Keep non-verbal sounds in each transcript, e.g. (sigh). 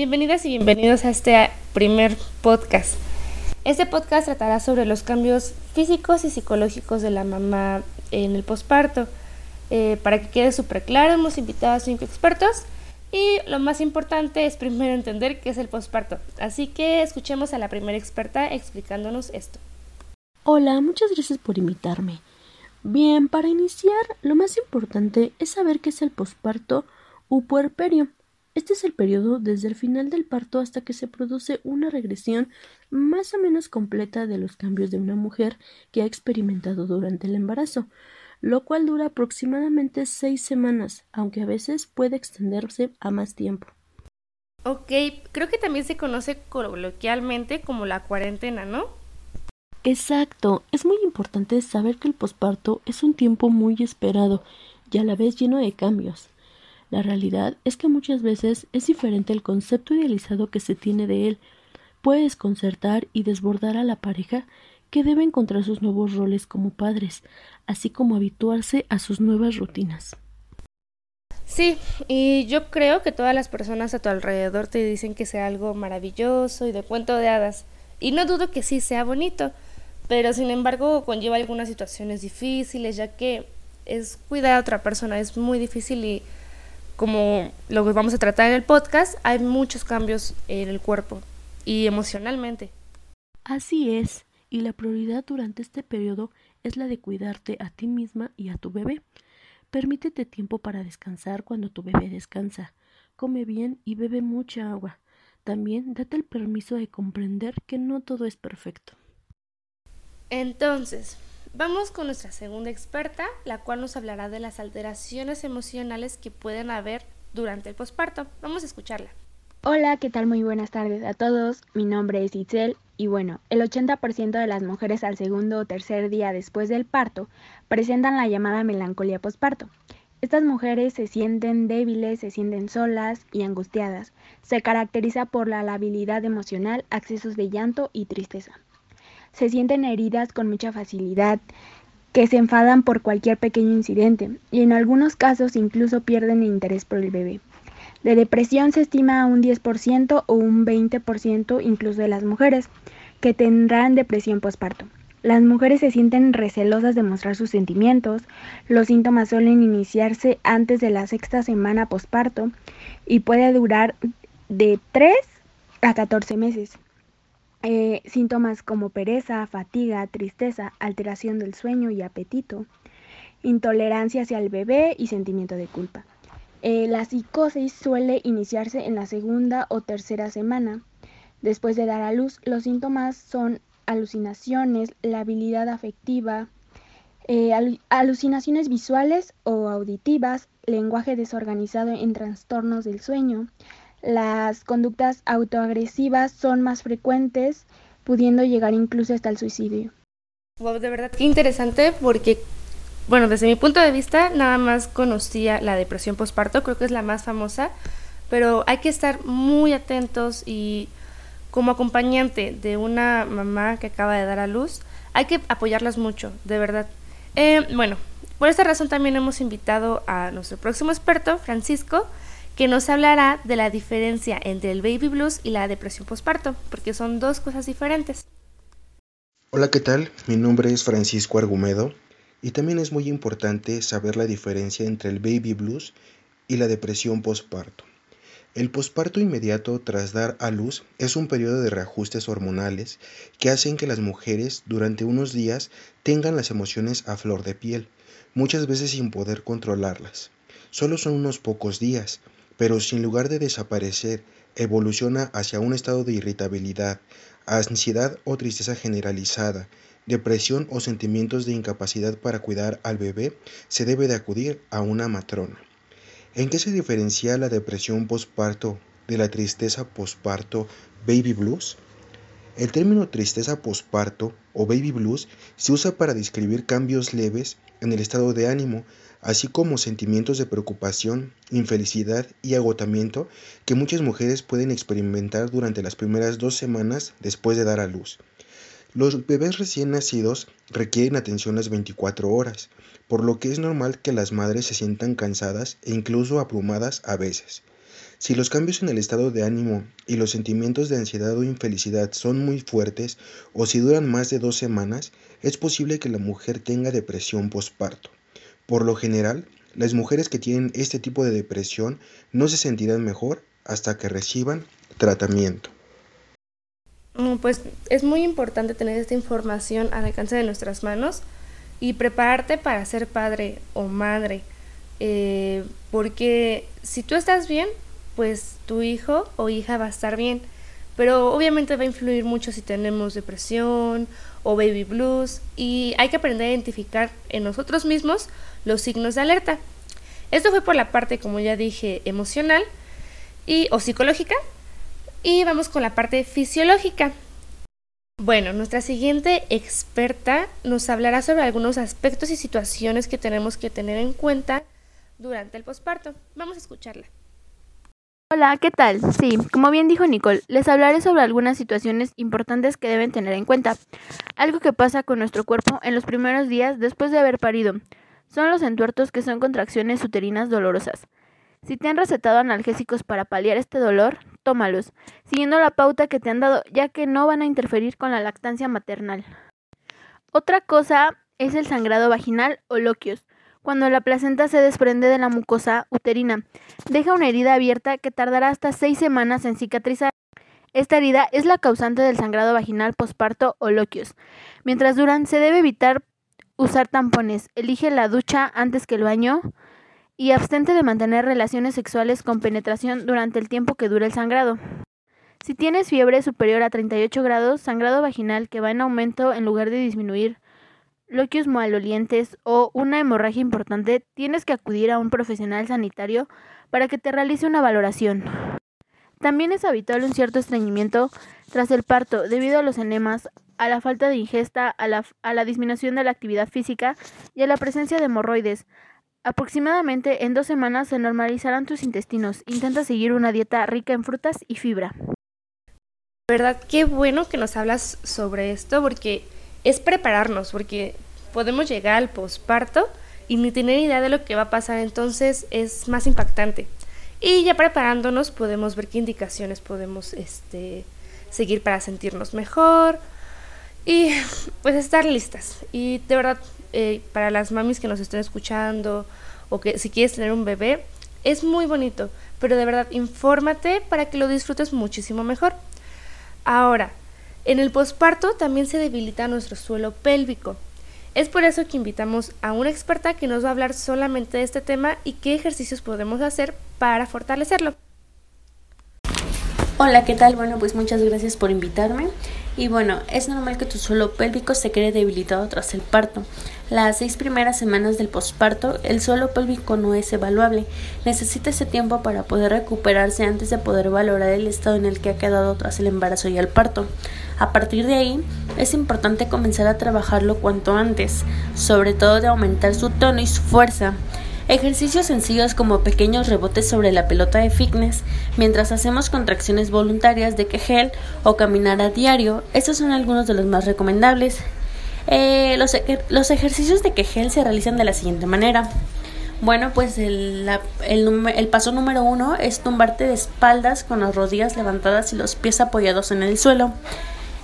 Bienvenidas y bienvenidos a este primer podcast. Este podcast tratará sobre los cambios físicos y psicológicos de la mamá en el posparto. Eh, para que quede súper claro, hemos invitado a cinco expertos y lo más importante es primero entender qué es el posparto. Así que escuchemos a la primera experta explicándonos esto. Hola, muchas gracias por invitarme. Bien, para iniciar, lo más importante es saber qué es el posparto u puerperio. Este es el periodo desde el final del parto hasta que se produce una regresión más o menos completa de los cambios de una mujer que ha experimentado durante el embarazo, lo cual dura aproximadamente seis semanas, aunque a veces puede extenderse a más tiempo. Ok, creo que también se conoce coloquialmente como la cuarentena, ¿no? Exacto, es muy importante saber que el posparto es un tiempo muy esperado y a la vez lleno de cambios. La realidad es que muchas veces es diferente el concepto idealizado que se tiene de él. Puede desconcertar y desbordar a la pareja que debe encontrar sus nuevos roles como padres, así como habituarse a sus nuevas rutinas. Sí, y yo creo que todas las personas a tu alrededor te dicen que sea algo maravilloso y de cuento de hadas. Y no dudo que sí sea bonito, pero sin embargo conlleva algunas situaciones difíciles, ya que es cuidar a otra persona, es muy difícil y como lo que vamos a tratar en el podcast, hay muchos cambios en el cuerpo y emocionalmente. Así es, y la prioridad durante este periodo es la de cuidarte a ti misma y a tu bebé. Permítete tiempo para descansar cuando tu bebé descansa. Come bien y bebe mucha agua. También date el permiso de comprender que no todo es perfecto. Entonces, Vamos con nuestra segunda experta, la cual nos hablará de las alteraciones emocionales que pueden haber durante el posparto. Vamos a escucharla. Hola, ¿qué tal? Muy buenas tardes a todos. Mi nombre es Itzel y bueno, el 80% de las mujeres al segundo o tercer día después del parto presentan la llamada melancolía posparto. Estas mujeres se sienten débiles, se sienten solas y angustiadas. Se caracteriza por la labilidad emocional, accesos de llanto y tristeza se sienten heridas con mucha facilidad, que se enfadan por cualquier pequeño incidente y en algunos casos incluso pierden interés por el bebé. De depresión se estima un 10% o un 20% incluso de las mujeres que tendrán depresión postparto. Las mujeres se sienten recelosas de mostrar sus sentimientos, los síntomas suelen iniciarse antes de la sexta semana postparto y puede durar de 3 a 14 meses. Eh, síntomas como pereza, fatiga, tristeza, alteración del sueño y apetito, intolerancia hacia el bebé y sentimiento de culpa. Eh, la psicosis suele iniciarse en la segunda o tercera semana. Después de dar a luz, los síntomas son alucinaciones, la habilidad afectiva, eh, alucinaciones visuales o auditivas, lenguaje desorganizado en trastornos del sueño, las conductas autoagresivas son más frecuentes, pudiendo llegar incluso hasta el suicidio. Wow, de verdad qué interesante porque, bueno, desde mi punto de vista, nada más conocía la depresión postparto, creo que es la más famosa, pero hay que estar muy atentos y como acompañante de una mamá que acaba de dar a luz, hay que apoyarlas mucho, de verdad. Eh, bueno, por esta razón también hemos invitado a nuestro próximo experto, Francisco, que nos hablará de la diferencia entre el baby blues y la depresión postparto, porque son dos cosas diferentes. Hola, ¿qué tal? Mi nombre es Francisco Argumedo y también es muy importante saber la diferencia entre el baby blues y la depresión postparto. El posparto inmediato tras dar a luz es un periodo de reajustes hormonales que hacen que las mujeres durante unos días tengan las emociones a flor de piel, muchas veces sin poder controlarlas. Solo son unos pocos días, pero si en lugar de desaparecer evoluciona hacia un estado de irritabilidad, ansiedad o tristeza generalizada, depresión o sentimientos de incapacidad para cuidar al bebé, se debe de acudir a una matrona. ¿En qué se diferencia la depresión postparto de la tristeza postparto baby blues? El término tristeza postparto o baby blues se usa para describir cambios leves en el estado de ánimo así como sentimientos de preocupación, infelicidad y agotamiento que muchas mujeres pueden experimentar durante las primeras dos semanas después de dar a luz. Los bebés recién nacidos requieren atención las 24 horas, por lo que es normal que las madres se sientan cansadas e incluso abrumadas a veces. Si los cambios en el estado de ánimo y los sentimientos de ansiedad o infelicidad son muy fuertes o si duran más de dos semanas, es posible que la mujer tenga depresión postparto. Por lo general, las mujeres que tienen este tipo de depresión no se sentirán mejor hasta que reciban tratamiento. Pues es muy importante tener esta información al alcance de nuestras manos y prepararte para ser padre o madre. Eh, porque si tú estás bien, pues tu hijo o hija va a estar bien. Pero obviamente va a influir mucho si tenemos depresión o baby blues y hay que aprender a identificar en nosotros mismos los signos de alerta. Esto fue por la parte, como ya dije, emocional y, o psicológica. Y vamos con la parte fisiológica. Bueno, nuestra siguiente experta nos hablará sobre algunos aspectos y situaciones que tenemos que tener en cuenta durante el posparto. Vamos a escucharla. Hola, ¿qué tal? Sí, como bien dijo Nicole, les hablaré sobre algunas situaciones importantes que deben tener en cuenta. Algo que pasa con nuestro cuerpo en los primeros días después de haber parido. Son los entuertos que son contracciones uterinas dolorosas. Si te han recetado analgésicos para paliar este dolor, tómalos, siguiendo la pauta que te han dado, ya que no van a interferir con la lactancia maternal. Otra cosa es el sangrado vaginal o loquios, cuando la placenta se desprende de la mucosa uterina. Deja una herida abierta que tardará hasta seis semanas en cicatrizar. Esta herida es la causante del sangrado vaginal posparto o loquios. Mientras duran, se debe evitar usar tampones. Elige la ducha antes que el baño y abstente de mantener relaciones sexuales con penetración durante el tiempo que dure el sangrado. Si tienes fiebre superior a 38 grados, sangrado vaginal que va en aumento en lugar de disminuir, loquios malolientes o una hemorragia importante, tienes que acudir a un profesional sanitario para que te realice una valoración. También es habitual un cierto estreñimiento tras el parto debido a los enemas, a la falta de ingesta, a la, a la disminución de la actividad física y a la presencia de hemorroides, Aproximadamente en dos semanas se normalizarán tus intestinos. Intenta seguir una dieta rica en frutas y fibra. ¿Verdad? Qué bueno que nos hablas sobre esto porque es prepararnos, porque podemos llegar al posparto y ni tener idea de lo que va a pasar, entonces es más impactante. Y ya preparándonos podemos ver qué indicaciones podemos este, seguir para sentirnos mejor y pues estar listas. Y de verdad eh, para las mamis que nos estén escuchando o que si quieres tener un bebé, es muy bonito, pero de verdad infórmate para que lo disfrutes muchísimo mejor. Ahora, en el posparto también se debilita nuestro suelo pélvico. Es por eso que invitamos a una experta que nos va a hablar solamente de este tema y qué ejercicios podemos hacer para fortalecerlo. Hola, ¿qué tal? Bueno, pues muchas gracias por invitarme. Y bueno, es normal que tu suelo pélvico se quede debilitado tras el parto. Las seis primeras semanas del posparto, el suelo pélvico no es evaluable. Necesita ese tiempo para poder recuperarse antes de poder valorar el estado en el que ha quedado tras el embarazo y el parto. A partir de ahí, es importante comenzar a trabajarlo cuanto antes, sobre todo de aumentar su tono y su fuerza. Ejercicios sencillos como pequeños rebotes sobre la pelota de fitness mientras hacemos contracciones voluntarias de Kegel o caminar a diario, estos son algunos de los más recomendables. Eh, los, ejercicios de Kegel se realizan de la siguiente manera. Bueno, pues el, paso número uno es tumbarte de espaldas con las rodillas levantadas y los pies apoyados en el suelo.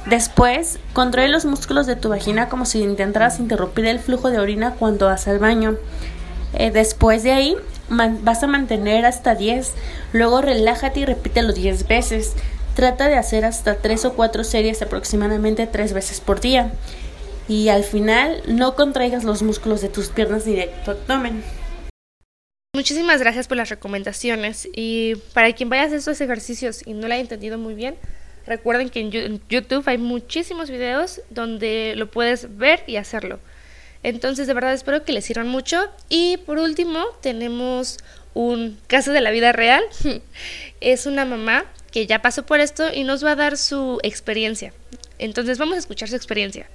Después, contrae los músculos de tu vagina como si intentaras interrumpir el flujo de orina cuando vas al baño. Eh, después de ahí vas a mantener hasta 10. Luego relájate y repítelo 10 veces. Trata de hacer hasta 3 o 4 series aproximadamente 3 veces por día. Y al final no contraigas los músculos de tus piernas ni de tu abdomen. Muchísimas gracias por las recomendaciones. Y para quien vaya a hacer estos ejercicios y no lo haya entendido muy bien, recuerden que en YouTube hay muchísimos videos donde lo puedes ver y hacerlo. Entonces, de verdad espero que les sirvan mucho. Y por último, tenemos un caso de la vida real. (laughs) es una mamá que ya pasó por esto y nos va a dar su experiencia. Entonces, vamos a escuchar su experiencia.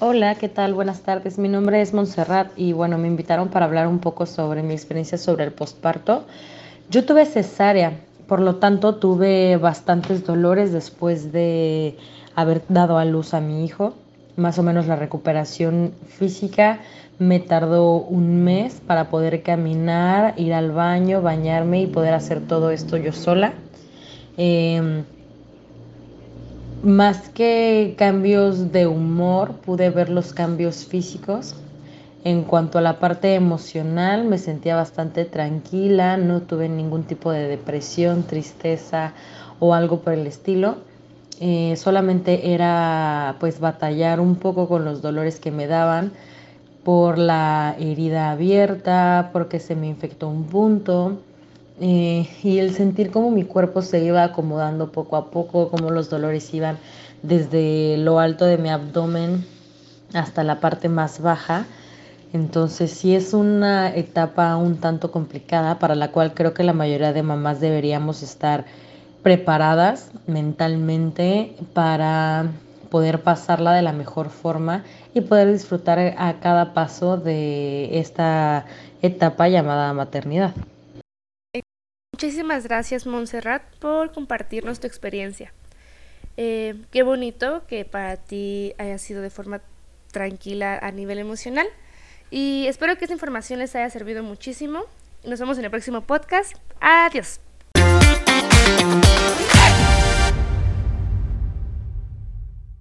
Hola, ¿qué tal? Buenas tardes. Mi nombre es Montserrat y bueno, me invitaron para hablar un poco sobre mi experiencia sobre el postparto. Yo tuve cesárea, por lo tanto tuve bastantes dolores después de haber dado a luz a mi hijo más o menos la recuperación física me tardó un mes para poder caminar, ir al baño, bañarme y poder hacer todo esto yo sola. Em, más que cambios de humor, pude ver los cambios físicos. En cuanto a la parte emocional, me sentía bastante tranquila, no tuve ningún tipo de depresión, tristeza o algo por el estilo. Eh, solamente era pues batallar un poco con los dolores que me daban por la herida abierta, porque se me infectó un punto eh, y el sentir como mi cuerpo se iba acomodando poco a poco, como los dolores iban desde lo alto de mi abdomen hasta la parte más baja. Entonces sí es una etapa un tanto complicada para la cual creo que la mayoría de mamás deberíamos estar preparadas mentalmente para poder pasarla de la mejor forma y poder disfrutar a cada paso de esta etapa llamada maternidad. Muchísimas gracias Montserrat por compartirnos tu experiencia. Eh, qué bonito que para ti haya sido de forma tranquila a nivel emocional y espero que esta información les haya servido muchísimo. Nos vemos en el próximo podcast. Adiós.